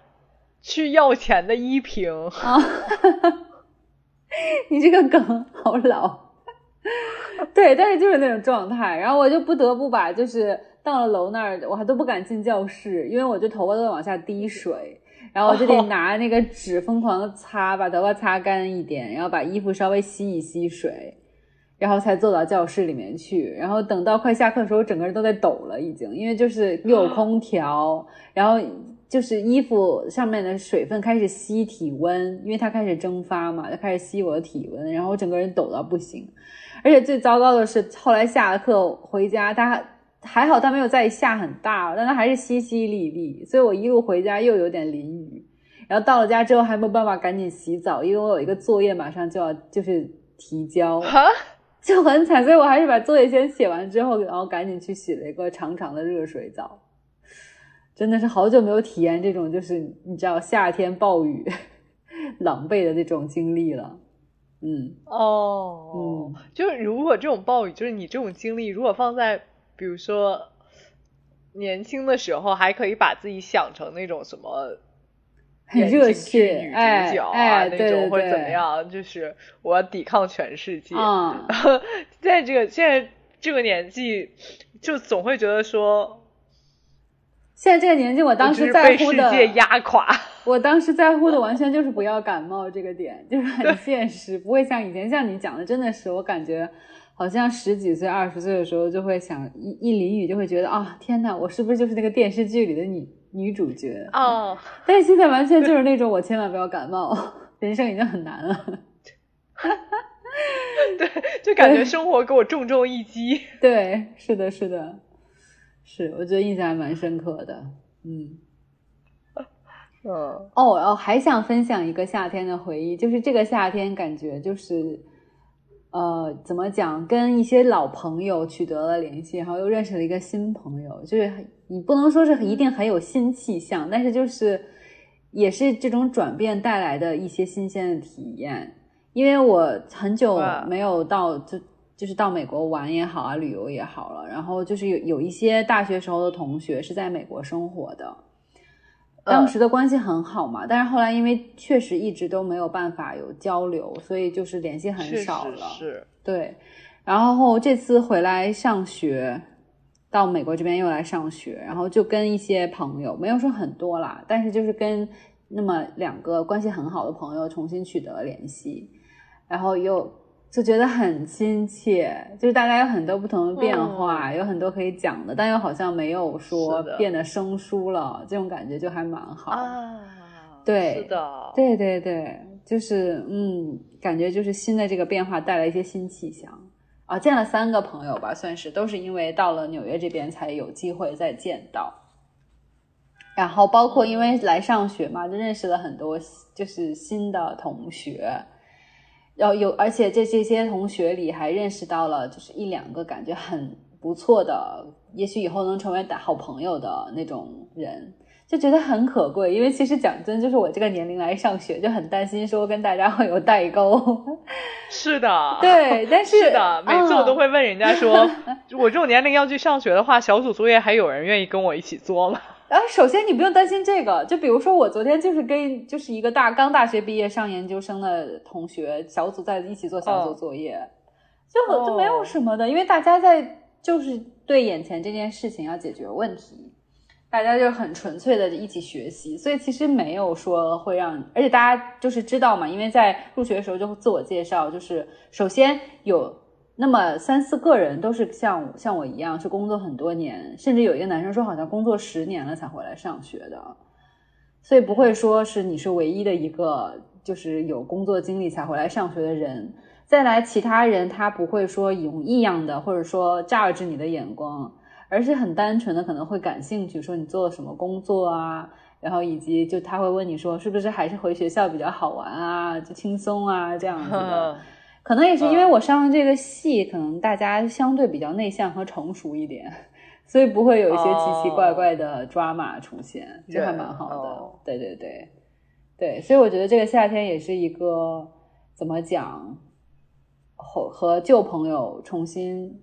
去要钱的依萍，啊，你这个梗好老。对，但是就是那种状态，然后我就不得不把，就是到了楼那儿，我还都不敢进教室，因为我这头发都在往下滴水，然后我就得哦拿那个纸疯狂的擦，把头发擦干一点，然后把衣服稍微吸一吸水，然后才坐到教室里面去。然后等到快下课的时候，我整个人都在抖了，已经，因为就是又有空调，然后就是衣服上面的水分开始吸体温，因为它开始蒸发嘛，就开始吸我的体温，然后我整个人抖到不行。而且最糟糕的是，后来下了课回家，他还好，他没有再下很大，但他还是淅淅沥沥，所以我一路回家又有点淋雨。然后到了家之后还没有办法赶紧洗澡，因为我有一个作业马上就要就是提交，哈，就很惨，所以我还是把作业先写完之后，然后赶紧去洗了一个长长的热水澡。真的是好久没有体验这种就是你知道夏天暴雨 狼狈的那种经历了。嗯哦，嗯，就是如果这种暴雨，就是你这种经历，如果放在比如说年轻的时候，还可以把自己想成那种什么。很热血女主哎角啊，哎那种或者怎么样，就是我要抵抗全世界。啊、在这个现在这个年纪，就总会觉得说，现在这个年纪，我当时在乎的，世界压垮。我当时在乎的完全就是不要感冒这个点，就是很现实，不会像以前像你讲的，真的是我感觉好像十几岁、二十岁的时候就会想一一淋雨就会觉得啊，天呐，我是不是就是那个电视剧里的女女主角哦，但是现在完全就是那种我千万不要感冒，人生已经很难了。对，就感觉生活给我重重一击。对，是的，是的，是，我觉得印象还蛮深刻的。嗯，嗯，哦，哦，还想分享一个夏天的回忆，就是这个夏天感觉就是，呃，怎么讲，跟一些老朋友取得了联系，然后又认识了一个新朋友，就是你不能说是一定很有新气象，但是就是也是这种转变带来的一些新鲜的体验。因为我很久没有到就就是到美国玩也好啊，旅游也好了，然后就是有有一些大学时候的同学是在美国生活的，当时的关系很好嘛，但是后来因为确实一直都没有办法有交流，所以就是联系很少了。实是，对，然后这次回来上学，到美国这边又来上学，然后就跟一些朋友，没有说很多啦，但是就是跟那么两个关系很好的朋友重新取得了联系，然后又就觉得很亲切，就是大家有很多不同的变化，有很多可以讲的，但又好像没有说变得生疏了，这种感觉就还蛮好。啊，对是的，对对对，就是嗯，感觉就是新的这个变化带来一些新气象啊，见了三个朋友吧，算是都是因为到了纽约这边才有机会再见到。然后包括因为来上学嘛，就认识了很多就是新的同学，然后有而且这这些同学里还认识到了就是一两个感觉很不错的，也许以后能成为好朋友的那种人。就觉得很可贵，因为其实讲真，就是我这个年龄来上学，就很担心说跟大家会有代沟。是的，对，但 是是的，每次我都嗯会问人家说，我这种年龄要去上学的话，小组作业还有人愿意跟我一起做吗？然后首先你不用担心这个，就比如说我昨天就是跟就是一个大刚大学毕业上研究生的同学小组在一起做小组哦作业，就哦就没有什么的，因为大家在就是对眼前这件事情要解决问题。大家就很纯粹的一起学习，所以其实没有说会让，而且大家就是知道嘛，因为在入学的时候就自我介绍，就是首先有那么三四个人都是像像我一样是工作很多年，甚至有一个男生说好像工作十年了才回来上学的，所以不会说是你是唯一的一个就是有工作经历才回来上学的人。再来，其他人他不会说用异样的或者说 judge 你的眼光，而是很单纯的可能会感兴趣，说你做了什么工作啊，然后以及就他会问你说是不是还是回学校比较好玩啊，就轻松啊这样子的。可能也是因为我上的这个戏，可能大家相对比较内向和成熟一点，所以不会有一些奇奇怪怪的 drama 出现，这还蛮好的。哦对对对对，所以我觉得这个夏天也是一个怎么讲，和和旧朋友重新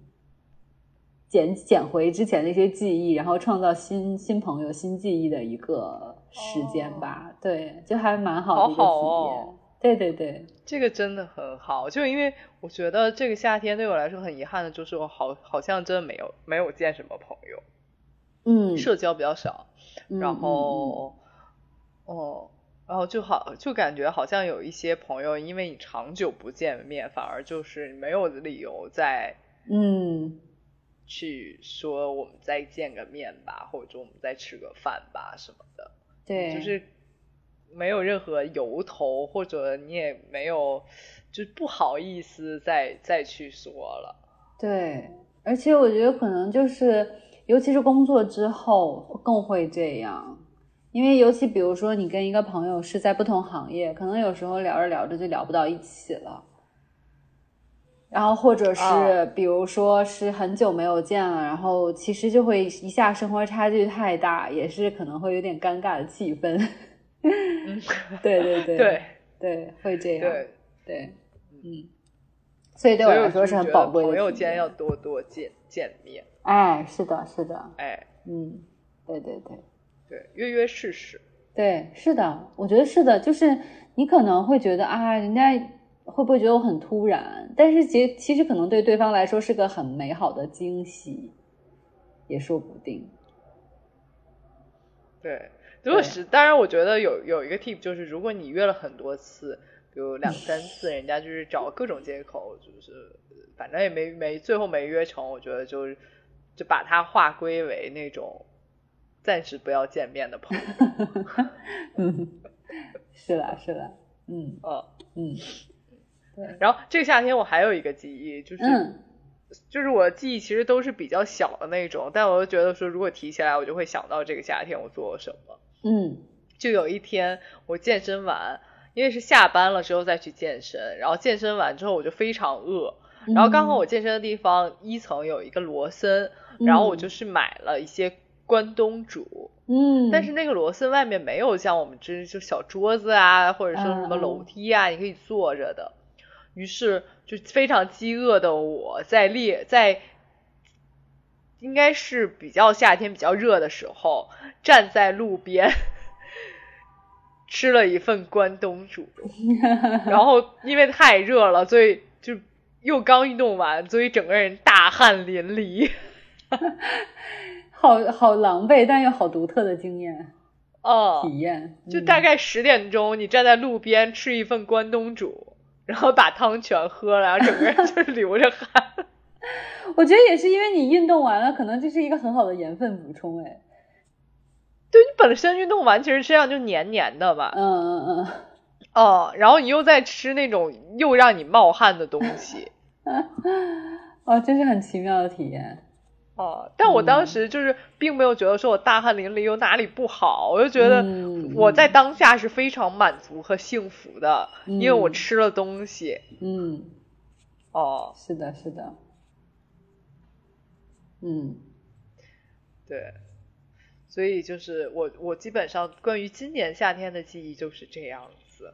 捡捡回之前的一些记忆，然后创造新新朋友、新记忆的一个时间吧。对，就还蛮好的一个体验。好好哦对对对，这个真的很好，就因为我觉得这个夏天对我来说很遗憾的就是我好好像真的没有没有见什么朋友，嗯，社交比较少，然后，哦，然后就好就感觉好像有一些朋友，因为你长久不见面，反而就是没有理由再嗯。去说我们再见个面吧，或者说我们再吃个饭吧什么的，对，就是没有任何由头，或者你也没有就不好意思再再去说了。对，而且我觉得可能就是，尤其是工作之后更会这样，因为尤其比如说你跟一个朋友是在不同行业，可能有时候聊着聊着就聊不到一起了。然后或者是哦比如说是很久没有见了，然后其实就会一下生活差距太大，也是可能会有点尴尬的气氛。嗯，对对对对。对，会这样。对，对，嗯，所以对我来说是很宝贵的朋友间要多多见见面，哎，是的，是的，哎，嗯，对对对。对，约约试试。对，是的，我觉得是的，就是你可能会觉得啊，人家会不会觉得我很突然？但是其其实可能对对方来说是个很美好的惊喜，也说不定。对，如果是，当然我觉得有有一个 tip 就是，如果你约了很多次，比如两三 次，人家就是找各种借口，就是反正也没没最后没约成，我觉得就是就把它划归为那种暂时不要见面的朋友。嗯，是的，是的，嗯哦嗯，对，然后这个夏天我还有一个记忆，就是、嗯就是我的记忆其实都是比较小的那种，但我就觉得说如果提起来，我就会想到这个夏天我做了什么。嗯就有一天我健身完，因为是下班了之后再去健身，然后健身完之后我就非常饿，然后刚好我健身的地方一层有一个罗森，然后我就去买了一些关东煮，嗯，但是那个罗森外面没有像我们这就小桌子啊，或者说什么楼梯啊，你可以坐着的。于是就非常饥饿的我在列在。应该是比较夏天比较热的时候，站在路边吃了一份关东煮，然后因为太热了，所以就又刚运动完，所以整个人大汗淋漓。好好狼狈，但又好独特的经验哦，体验，嗯就大概十点钟，你站在路边吃一份关东煮，然后把汤全喝了，然后整个人就流着汗。我觉得也是因为你运动完了，可能这是一个很好的盐分补充，哎，对你本身运动完，其实身上就黏黏的吧。嗯嗯嗯。哦，然后你又在吃那种又让你冒汗的东西。哦，真是很奇妙的体验。哦，但我嗯当时就是并没有觉得说我大汗淋漓有哪里不好，我就觉得嗯我在当下是非常满足和幸福的，因为我嗯吃了东西。嗯，哦，是的，是的。嗯。对，所以就是我我基本上关于今年夏天的记忆就是这样子，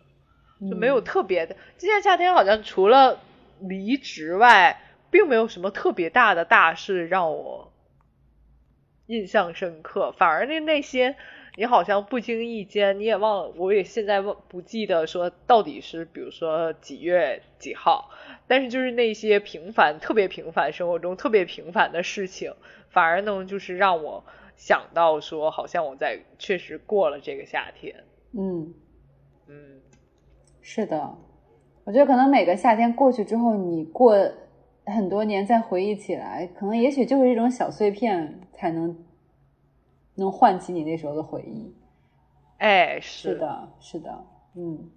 就没有嗯特别的。今年夏天好像除了离职外，并没有什么特别大的大事让我印象深刻，反而那那些你好像不经意间你也忘了，我也现在忘不记得说到底是比如说几月几号，但是就是那些平凡特别平凡生活中特别平凡的事情，反而能就是让我想到说好像我在确实过了这个夏天，嗯，嗯。是的。我觉得可能每个夏天过去之后，你过很多年再回忆起来，可能也许就是一种小碎片，才能能唤起你那时候的回忆。哎，是的，是的，嗯，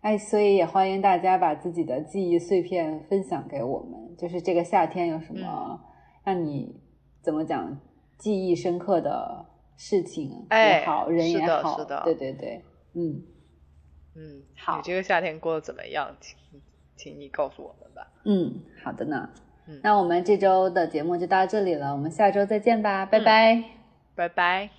哎，所以也欢迎大家把自己的记忆碎片分享给我们，就是这个夏天有什嗯么让你怎么讲记忆深刻的事情哎也好，人是也好，的是的对对对，嗯，嗯，好你这个夏天过得怎么样？请请你告诉我们吧。嗯，好的呢。嗯那我们这周的节目就到这里了，我们下周再见吧，拜拜。拜拜。